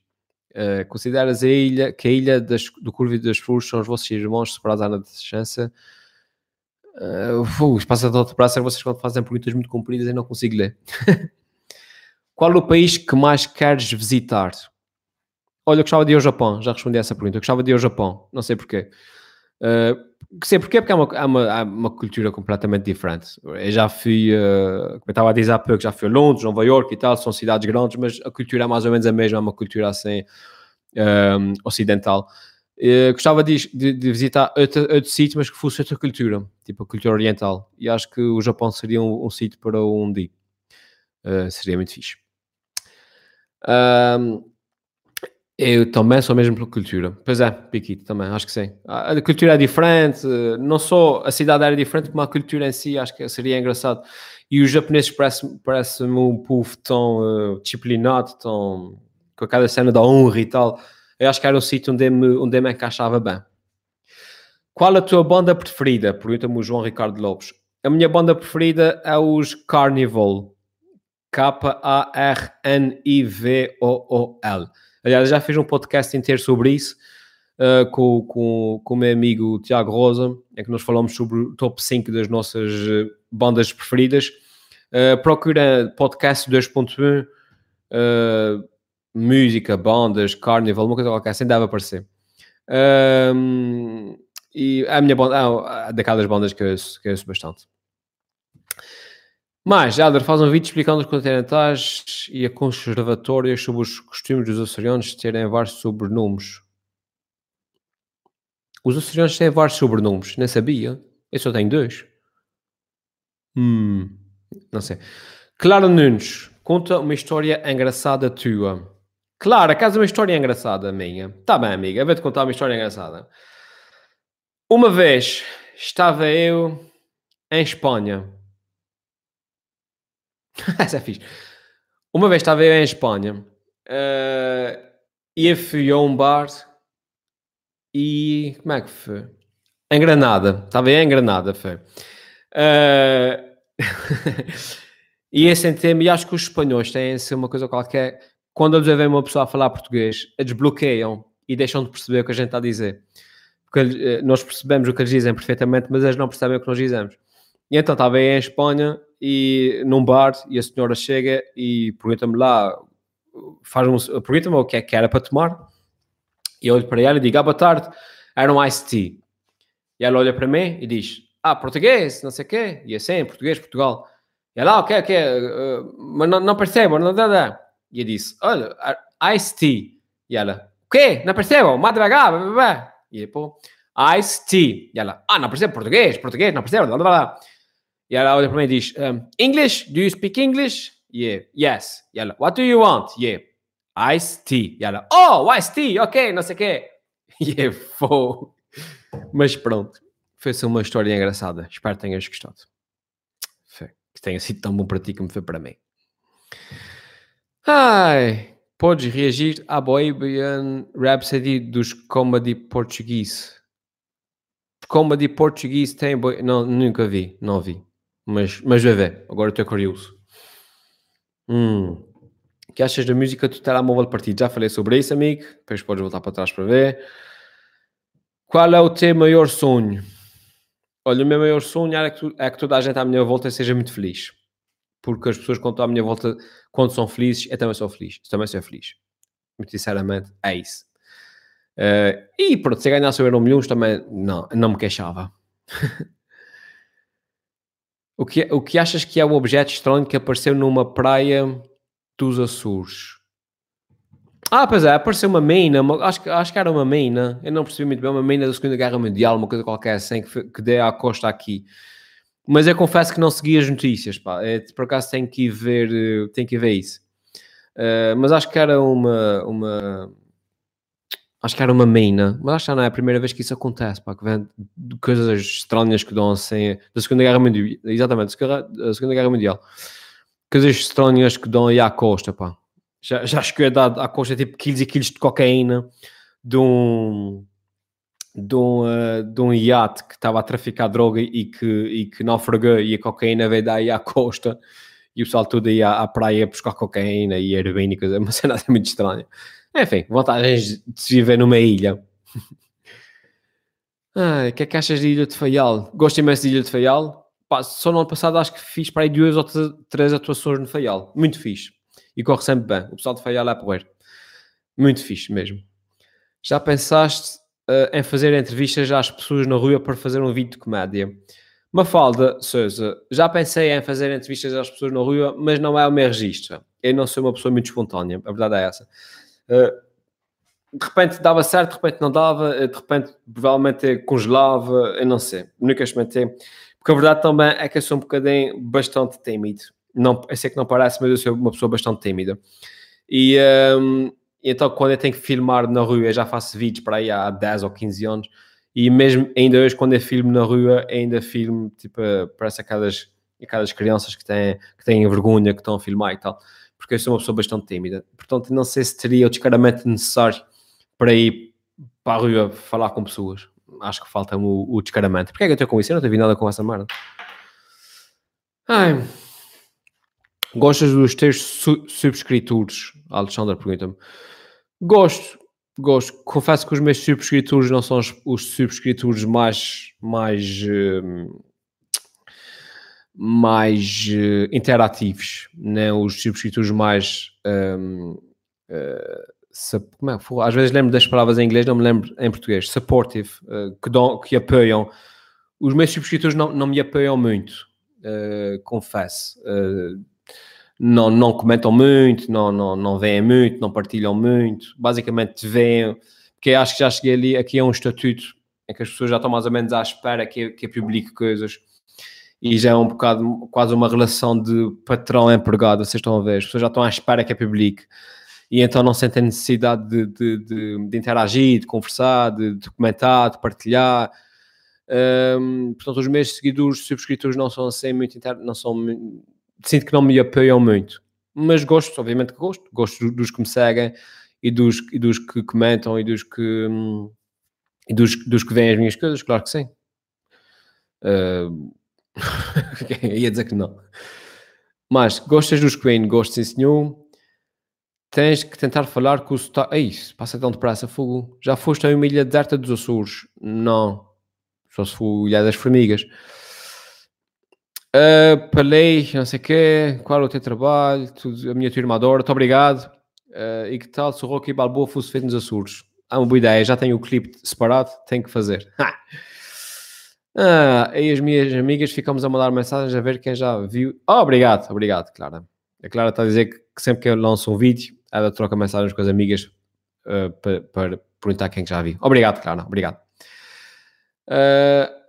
Uh, consideras a ilha, que a ilha das, do Curvo das Flores são os vossos irmãos separados à distância? Uh, uh, espaço de outro braço é vocês quando fazem perguntas muito compridas e não consigo ler. Qual o país que mais queres visitar? Olha, eu gostava de ir ao Japão, já respondi a essa pergunta. Eu gostava de ir ao Japão, não sei porquê. Uh, sei porquê, porque há uma, uma, uma, cultura completamente diferente. Eu já fui, uh, como eu estava a dizer há pouco, já fui a Londres, Nova York e tal, são cidades grandes, mas a cultura é mais ou menos a mesma, é uma cultura assim ocidental. Uh, gostava de, de, de visitar outro, outro, sítio, mas que fosse outra cultura, tipo a cultura oriental. E acho que o Japão seria um, um sítio para um dia. Uh, seria muito fixe. Um, eu também sou mesmo pela cultura. Pois é, Piquito, também, acho que sim. A cultura é diferente, não só a cidade era diferente, como a cultura em si, acho que seria engraçado. E os japoneses parecem-me parece um povo tão uh, disciplinado, tão com aquela cena da honra e tal. Eu acho que era um sítio onde me, onde me encaixava bem. Qual a tua banda preferida? Pergunta-me o João Ricardo Lopes. A minha banda preferida é os Carnival. K-A-R-N-I-V-O-O-L. Aliás, já fiz um podcast inteiro sobre isso uh, com, com, com o meu amigo Tiago Rosa, em que nós falamos sobre o top 5 das nossas uh, bandas preferidas. Uh, procura podcast 2.1, uh, música, bandas, carnival, uma coisa qualquer, assim deve aparecer. Um, e a minha banda, ah, daquelas bandas que eu que eu ouço bastante. Mais, Helder faz um vídeo explicando os continentais e a conservatória sobre os costumes dos açorianos terem vários sobrenomes. Os açorianos têm vários sobrenomes, nem sabia. Eu só tenho dois. Hum, não sei. Clara Nunes, conta uma história engraçada tua. Clara, caso uma história engraçada minha. Tá bem, amiga, eu vou-te contar uma história engraçada. Uma vez estava eu em Espanha Essa é fixe. Uma vez estava eu em Espanha uh, e fui a um bar e como é que foi? Em Granada, estava eu em Granada, foi. Uh, e eu sentei-me e acho que os espanhóis têm assim uma coisa qualquer. Quando eles ouvem uma pessoa a falar português, eles bloqueiam e deixam de perceber o que a gente está a dizer. Porque eh, nós percebemos o que eles dizem perfeitamente, mas eles não percebem o que nós dizemos. E então estava aí em Espanha e num bar e a senhora chega e pergunta-me lá, faz um, pergunta-me o que é que era para tomar. E eu olho para ela e digo, ah, boa tarde, era um iced tea. E ela olha para mim e diz, ah, português, não sei o quê. E assim, português, Portugal. E ela, ah, ok, ok, uh, mas não, não percebo, não dá, dá. E eu disse, olha, iced tea. E ela, o quê? Não percebo, devagar, blá. E depois, iced tea. E ela, ah, não percebo português, português, não percebo, blá, blá, blá. E ela olha para mim e diz: um, English? Do you speak English? Yeah. Yes. E ela: What do you want? Yeah. Ice tea. E ela: Oh, ice tea. Ok, não sei o quê. E foi. Mas pronto. Foi-se uma história engraçada. Espero que tenhas gostado. Foi. Que tenha sido tão bom para ti como foi para mim. Ai. Podes reagir à Bohemian Rhapsody dos comedy português. Comedy português tem. Bo... Não, nunca vi. Não vi. Mas, mas vai ver, agora estou curioso. Hum. O que achas da música do telemóvel partido? Já falei sobre isso, amigo. Depois podes voltar para trás para ver. Qual é o teu maior sonho? Olha, o meu maior sonho é que, tu, é que toda a gente à minha volta seja muito feliz. Porque as pessoas quando estão à minha volta, quando são felizes, eu também sou feliz. Eu também sou feliz. Muito sinceramente, é isso. Uh, e pronto, se ganhasse o Euro Milhões também não, não me queixava. O que, o que achas que é o objeto estranho que apareceu numa praia dos Açores? Ah, pois é, apareceu uma mina, uma, acho, acho que era uma mina, eu não percebi muito bem, uma mina da Segunda Guerra Mundial, uma coisa qualquer assim, que, que dê à costa aqui. Mas eu confesso que não segui as notícias, pá. É, por acaso tenho que ver, eh, tenho que ver isso. Uh, mas acho que era uma, uma, acho que era uma mina, mas acho que não é a primeira vez que isso acontece, pá, que vem coisas estranhas que dão assim, da Segunda Guerra Mundial, exatamente, da Segunda Guerra Mundial, coisas estranhas que dão aí à costa, pá. Já, já acho que é dado à costa tipo quilos e quilos de cocaína de um, de um, uh, de um iate que estava a traficar droga e que, e que naufragou e a cocaína veio daí à costa e o pessoal todo ia à praia buscar cocaína e heroína e coisa, uma cena muito estranha. Enfim, vantagens de se viver numa ilha. O que é que achas de Ilha de Faial? Gosto imenso de Ilha de Faial. Pá, só no ano passado acho que fiz para aí duas ou três atuações no Faial. Muito fixe. E corre sempre bem. O pessoal de Faial é porreiro. Muito fixe mesmo. Já pensaste uh, em fazer entrevistas às pessoas na rua para fazer um vídeo de comédia? Mafalda Souza, já pensei em fazer entrevistas às pessoas na rua, mas não é o meu registro. Eu não sou uma pessoa muito espontânea, a verdade é essa. Uh, de repente dava certo, de repente não dava, eh, de repente provavelmente congelava, eu não sei, nunca experimentei. Porque a verdade também é que eu sou um bocadinho bastante tímido. Não, eu sei que não parece, mas eu sou uma pessoa bastante tímida. E um, então quando eu tenho que filmar na rua, eu já faço vídeos para aí há 10 ou 15 anos, e mesmo ainda hoje, quando eu filmo na rua, ainda filmo, tipo, parece aquelas, aquelas crianças que têm, que têm vergonha, que estão a filmar e tal, porque eu sou uma pessoa bastante tímida. Portanto, não sei se teria o descaramento necessário para ir para a rua falar com pessoas. Acho que falta o, o descaramento. Porquê é que eu estou com isso? Eu não tenho nada com essa merda. Ai. Gostas dos teus su subscritores? A Alexandra pergunta-me. Gosto gosto, confesso que os meus subscritores não são os, os subscritores mais, mais, uh, mais uh, interativos, nem os subscritores mais. Um, eh, como é, às vezes lembro das palavras em inglês, não me lembro em português. Supportive, que, dão, que apoiam. Os meus subscritores não, não me apoiam muito, confesso não, não comentam muito, não, não, não veem muito, não partilham muito, basicamente veem, porque acho que já cheguei ali, aqui é um estatuto em que as pessoas já estão mais ou menos à espera que, que eu publique coisas. E já é um bocado quase uma relação de patrão-empregado, vocês estão a ver, as pessoas já estão à espera que eu publique. E então não sentem necessidade de, de, de, de interagir, de conversar, de, de comentar, de partilhar. Um, portanto, os meus seguidores, subscritores não são assim muito inter... não são sinto que não me apoiam muito. Mas gosto, obviamente que gosto. Gosto dos que me seguem e dos, e dos que comentam e dos que, e dos, dos que veem as minhas coisas, claro que sim. Uh... ia dizer que não. Mas gostas dos Queen? Gosto sim, senhor. Tens que tentar falar com o sotaque. Ei, passa tão depressa, fogo. Já foste a uma ilha deserta dos Açores? Não. Só se for Ilha das Formigas. Uh, Palei, não sei o quê, qual é o teu trabalho, tudo, a minha tua irmã adora, muito obrigado. Uh, e que tal se o Rocky Balboa fosse feito nos Açores? É uma boa ideia, já tenho o clipe separado, tenho que fazer. ah, e as minhas amigas ficamos a mandar mensagens a ver quem já viu. Oh, obrigado, obrigado, Clara. A Clara está a dizer que, que sempre que eu lanço um vídeo, ela troca mensagens com as amigas uh, para, para perguntar quem já viu. Obrigado, Clara, obrigado. Uh,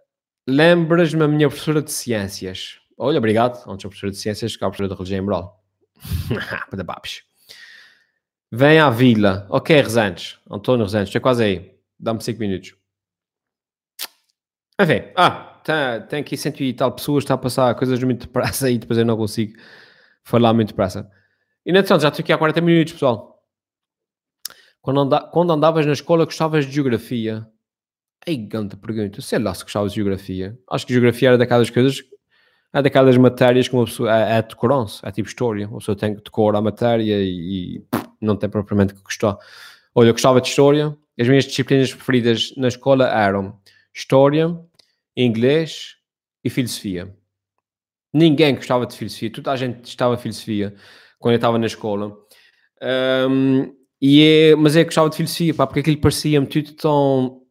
Lembras-me a minha professora de ciências. Olha, obrigado. Antes a professora de ciências, cá a professora de religião e moral. Para babes. Vem à vila. Ok, Resantes. António Resantes, estou quase aí. Dá-me 5 minutos. Enfim, ah, tem, tem aqui cento e tal pessoas, está a passar coisas muito depressa e depois eu não consigo falar muito depressa. E na já estou aqui há 40 minutos, pessoal. Quando, anda, quando andavas na escola, gostavas de geografia? Ei, ganta pergunta. Sei lá se gostava de geografia. Acho que geografia era daquelas coisas, é daquelas matérias que uma pessoa é, é é tipo história. Uma pessoa tem que decorar a matéria e, não tem propriamente que gostar. Olha, eu gostava de história. As minhas disciplinas preferidas na escola eram história, inglês e filosofia. Ninguém gostava de filosofia, toda a gente gostava de filosofia quando eu estava na escola. Um, e é, mas eu gostava de filosofia, pá, porque aquilo parecia-me tudo tão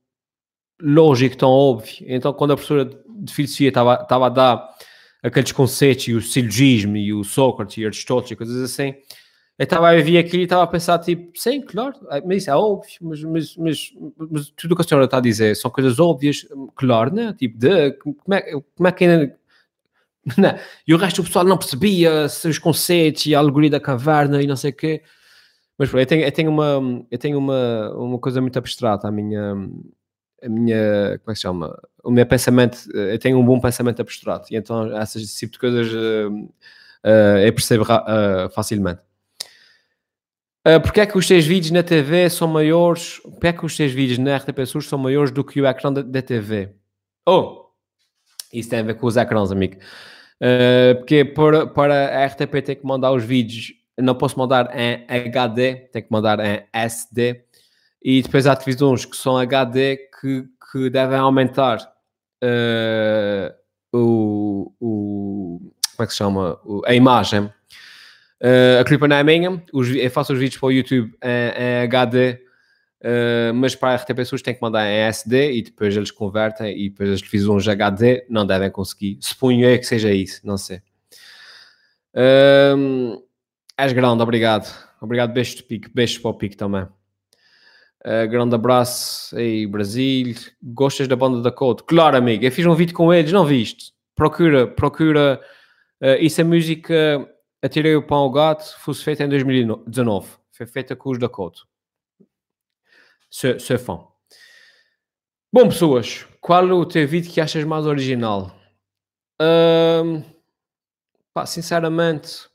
lógico, tão óbvio. Então, quando a professora de filosofia estava, estava a dar aqueles conceitos e o silogismo e o Sócrates e Aristóteles e coisas assim. Eu estava a ver aquilo e estava a pensar, tipo, sim, claro, é, mas isso é óbvio, mas, mas, mas, mas tudo o que a senhora está a dizer são coisas óbvias, claro, né? Tipo, de, como, é, como é que ainda. Não. E o resto do pessoal não percebia os conceitos e a alegoria da caverna e não sei o quê. Mas eu tenho, eu tenho, uma, eu tenho uma, uma coisa muito abstrata, a minha, a minha, como é que se chama? O meu pensamento, eu tenho um bom pensamento abstrato e então essas tipo de coisas uh, uh, eu percebo uh, facilmente. Uh, porque é que os teus vídeos na TV são maiores? Porque é que os teus vídeos na RTP Sul são maiores do que o ecrã da, da TV? Oh! Isso tem a ver com os ecrãs, amigo. Uh, porque para, para a RTP ter que mandar os vídeos, não posso mandar em HD, tem que mandar em SD. E depois há televisões que são HD que, que devem aumentar uh, o, o. Como é que se chama? O, a imagem Uh, a culpa não é minha, os, eu faço os vídeos para o YouTube em, em HD, uh, eh, mas para a RTP Sus tem que mandar em SD e depois eles convertem e depois as televisões HD não devem conseguir. Suponho eu que seja isso, não sei. Uh, és grande, obrigado. Obrigado, beijos de pique, beijos para o pique também. Uh, grande abraço aí, Brasil. Gostas da banda da Code? Claro, amigo. Eu fiz um vídeo com eles, não viste? Procura, procura. Uh, isso é música Atirei o pão ao gato fosse feita em 2019. Foi feita com os da Couto. Sou, fã. Bom, pessoas, qual é o teu vídeo que achas mais original? Um, pá, sinceramente,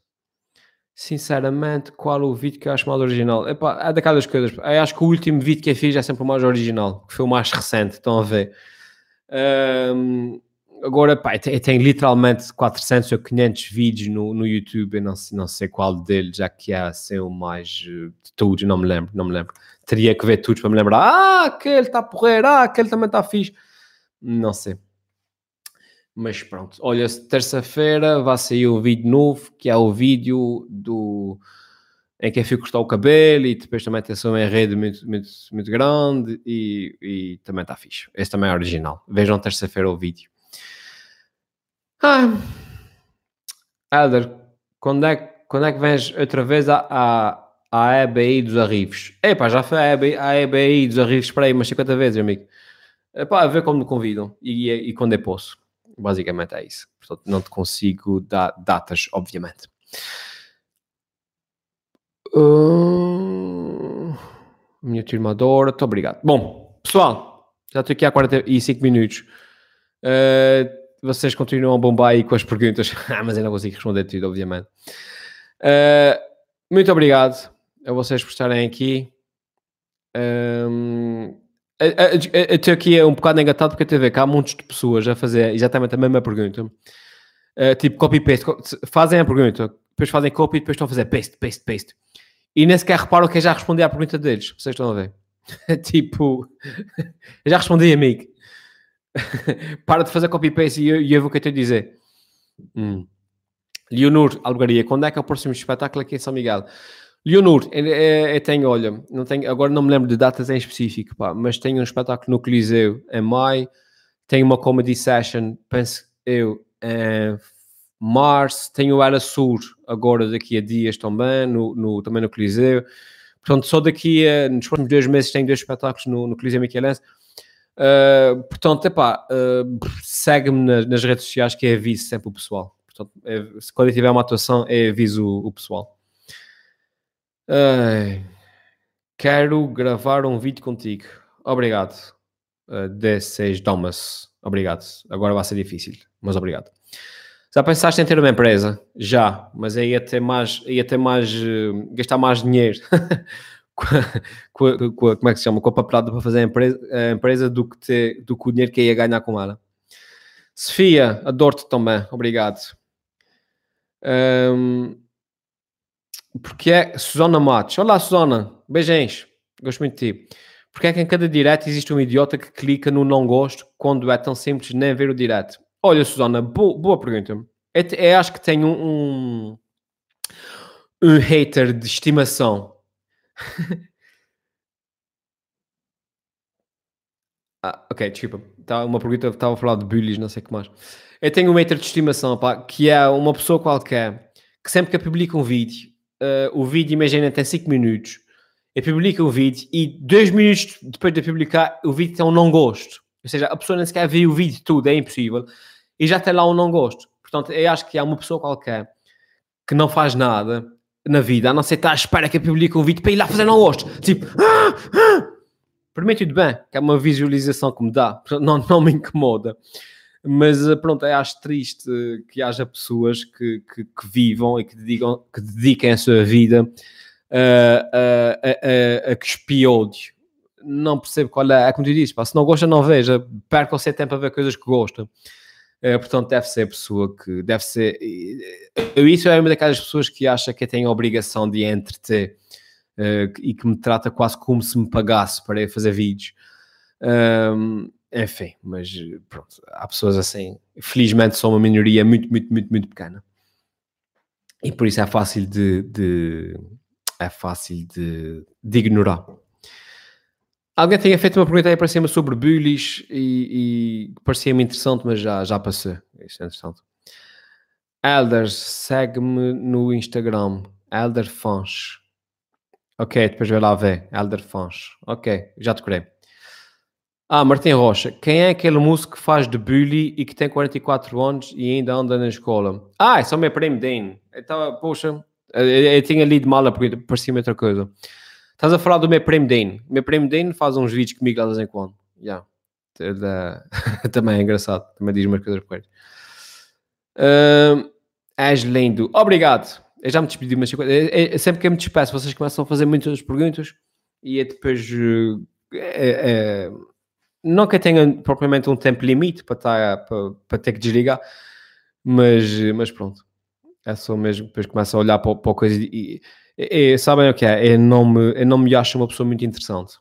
sinceramente, qual é o vídeo que eu acho mais original? Epá, é daquelas coisas. Eu acho que o último vídeo que eu fiz é sempre o mais original, que foi o mais recente. Estão a ver? Um, agora, pá, tem, tem literalmente 400 ou 500 vídeos no, no YouTube, eu não, não sei qual deles, já que há assim o mais eh, de todos, não me lembro, não me lembro. Teria que ver todos para me lembrar, ah, aquele está a porrer, ah, aquele também está fixe. Não sei. Mas pronto, olha, terça-feira vai sair um vídeo novo, que é o vídeo do em que eu fui cortar o cabelo e depois também tem um enredo muito, muito, muito grande e, e também está fixe. Esse também é original. Vejam terça-feira o vídeo. Ah, Helder, quando é, quando é que vens outra vez à, à, à EBI dos Arrivos? Epá, já foi à EBI, EBI dos Arrivos para aí umas 50 vezes, amigo. Epá, a ver como me convidam e, e, e quando é posso. Basicamente é isso. Portanto, não te consigo dar datas, obviamente. Uh, minha turma adora, muito obrigado. Bom, pessoal, já estou aqui há 45 minutos. Uh, vocês continuam a bombar aí com as perguntas, ah, mas eu não consigo responder tudo, obviamente. Uh, muito obrigado a vocês por estarem aqui. Um, estou aqui um bocado engatado porque que há muitas de pessoas a fazer exatamente a mesma pergunta. Uh, tipo copy-paste. Fazem a pergunta, depois fazem copy e depois estão a fazer paste, paste, paste. E nem sequer reparam que eu já respondi à pergunta deles. Vocês estão a ver? tipo, já respondi, amigo. Para de fazer copy-paste e eu, eu vou que eu a dizer. Hum. Leonor Algaria, quando é que é o próximo espetáculo aqui em São Miguel? Leonor, eu, eu tenho, olha, não tenho, agora não me lembro de datas em específico, pá, mas tenho um espetáculo no Coliseu em maio, tenho uma comedy session, penso eu, em março, tenho o Era Sur agora daqui a dias também, no, no, também no Coliseu. Portanto, só daqui a, nos próximos dois meses tenho dois espetáculos no, no Coliseu Michelense. Uh, portanto, epá, uh, segue-me nas, nas, redes sociais que é aviso sempre o pessoal. Portanto, é, quando tiver uma atuação, é aviso o, o pessoal. Uh, quero gravar um vídeo contigo. Obrigado. Uh, D6 Thomas. Obrigado. Agora vai ser difícil, mas obrigado. Já pensaste em ter uma empresa? Já, mas aí ia ter mais, ia ter mais, uh, gastar mais dinheiro. com a, com a, como é que se chama, com a papelada para fazer a empresa, a empresa do, que ter, do que o dinheiro que ia ganhar com ela. Sofia, adoro-te também, obrigado. Um, porque é Susana Matos. Olá, Susana, beijinhos, gosto muito de ti. Porque é que em cada direto existe um idiota que clica no não gosto quando é tão simples nem ver o direto? Olha, Susana, boa, pergunta. Eu, acho que tenho um, um, um hater de estimação ah, ok, desculpa. Tá uma pergunta, estava a falar de bullies, não sei o que mais. Eu tenho um meter de estimação, pá, que é uma pessoa qualquer que sempre que publica um vídeo, uh, o vídeo, imagina, tem 5 minutos, eu publico um vídeo e 2 minutos depois de publicar, o vídeo tem um não gosto. Ou seja, a pessoa nem sequer vê o vídeo tudo, é impossível. E já tem lá um não gosto. Portanto, eu acho que há uma pessoa qualquer que não faz nada na vida, a não ser estar à espera que eu publique um vídeo para ir lá fazer não gosto. Tipo, ah, ah. permite-o bem, que é uma visualização que me dá, não, não me incomoda. Mas eh, pronto, eu acho triste que haja pessoas que, que, que vivam e que, dedicam, que dediquem a sua vida a, a, a, a cuspir ódio. Não percebo qual é, é como tu disse, pá, se não gosta, não veja, perca o seu tempo a ver coisas que gosta. Uh, portanto, deve ser a pessoa que deve ser. Eu, isso é uma daquelas pessoas que acha que tem a obrigação de entreter uh, e que me trata quase como se me pagasse para fazer vídeos. Um, enfim, mas pronto, há pessoas assim. Felizmente são uma minoria muito, muito, muito, muito pequena. E por isso é fácil de, de é fácil de, de ignorar. Alguém tinha feito uma pergunta aí para cima sobre bullies e, e parecia-me interessante, mas já, já passei. Isso é interessante. Elders, segue-me no Instagram. Elder Fons. Ok, depois vai lá ver. Elder Fons. Ok, já decorei. Ah, Martim Rocha. Quem é aquele músico que faz de bully e que tem 44 anos e ainda anda na escola? Ah, é só meu primo Dane. Então, poxa, eu, eu tinha lido mal a pergunta, parecia-me outra coisa. Estás a falar do meu primo. O meu primo Dane faz uns vídeos comigo de vez em quando. Yeah. também é engraçado. Também diz umas coisas por uh, És lindo. Obrigado. Eu já me despedi, mas é, é, sempre que eu me despeço, vocês começam a fazer muitas perguntas e é depois. É, é, não que eu tenha propriamente um tempo limite para, estar, para, para ter que desligar, mas, mas pronto. É só mesmo, depois começa a olhar para, para a coisa e, é, sabem o que é? Eu não, me, eu não me acho uma pessoa muito interessante.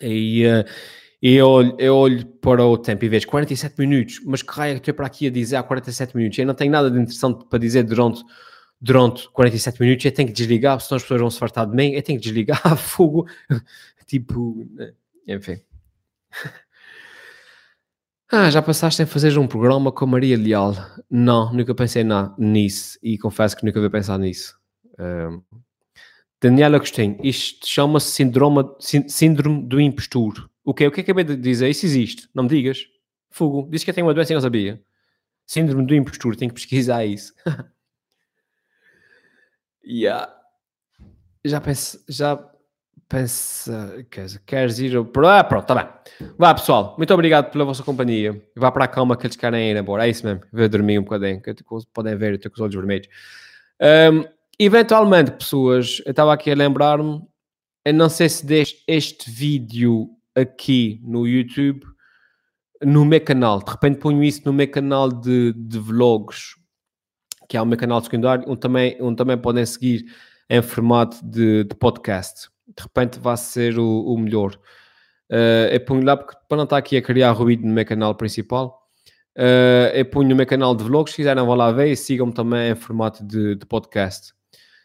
E uh, eu, olho, eu olho para o tempo e vejo 47 minutos, mas que raio é que estou para aqui a dizer há 47 minutos? Eu não tenho nada de interessante para dizer durante, durante 47 minutos. Eu tenho que desligar, senão as pessoas vão se fartar de mim. Eu tenho que desligar fogo. tipo, né? enfim. Ah, já passaste em fazer um programa com Maria Leal? Não, nunca pensei na, nisso e confesso que nunca havia pensado nisso. Daniela Agostinho, isto chama-se síndrome, síndrome do impostor. O que O que acabei de dizer? Isso existe. Não me digas. Fogo. Diz que eu tenho uma doença e não sabia. Síndrome do impostor. Tenho que pesquisar isso. yeah. Já penso... Já pensa... Queres ir... Ah, pronto, tá bem. Vá, pessoal. Muito obrigado pela vossa companhia. Vá para a cama que eles querem ir embora. É isso mesmo. Vou dormir um bocadinho. Que podem ver, eu estou com os olhos vermelhos. Um, eventualmente, pessoas, eu estava aqui a lembrar-me, eu não sei se deixo este vídeo aqui no YouTube, no meu canal. De repente ponho isso no meu canal de, de vlogs, que é o meu canal secundário, onde também, onde também podem seguir em formato de, de podcast. De repente vai ser o, o melhor. Uh, eu ponho lá porque, para não estar aqui a criar ruído no meu canal principal. Uh, eu ponho no meu canal de vlogs, se quiserem vão lá ver e sigam-me também em formato de, de podcast.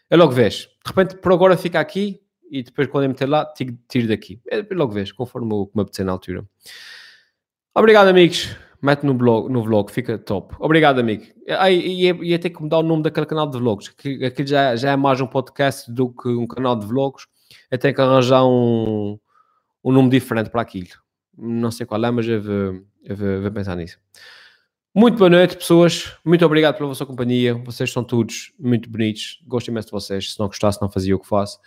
É logo vês. De repente, por agora fica aqui e depois quando eu meter lá, tiro daqui. É logo vês, conforme o que me apetecer na altura. Obrigado, amigos. Mete no, blog, no vlog, fica top. Obrigado, amigo. Ai, ia, ia ter que mudar o nome daquele canal de vlogs, aquilo já, já é mais um podcast do que um canal de vlogs. Eu tenho que arranjar um, um nome diferente para aquilo. Não sei qual é, mas eu vou, eu vou, eu vou pensar nisso. Muito boa noite, pessoas. Muito obrigado pela vossa companhia. Vocês são todos muito bonitos. Gosto imenso de vocês. Se não gostasse, não fazia o que faço.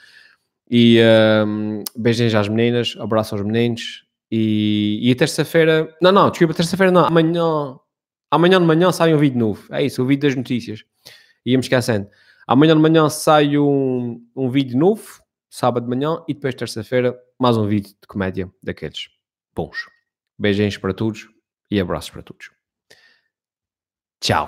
E um, beijinhos às meninas, abraço aos meninos. E, e terça-feira. Não, não, desculpa, terça-feira não. Amanhã, amanhã de manhã sai um vídeo novo. É isso, o vídeo das notícias. Ia-me esquecendo. Amanhã de manhã sai um, um vídeo novo, sábado de manhã, e depois terça-feira mais um vídeo de comédia daqueles bons. Beijinhos para todos e abraços para todos. Tchau.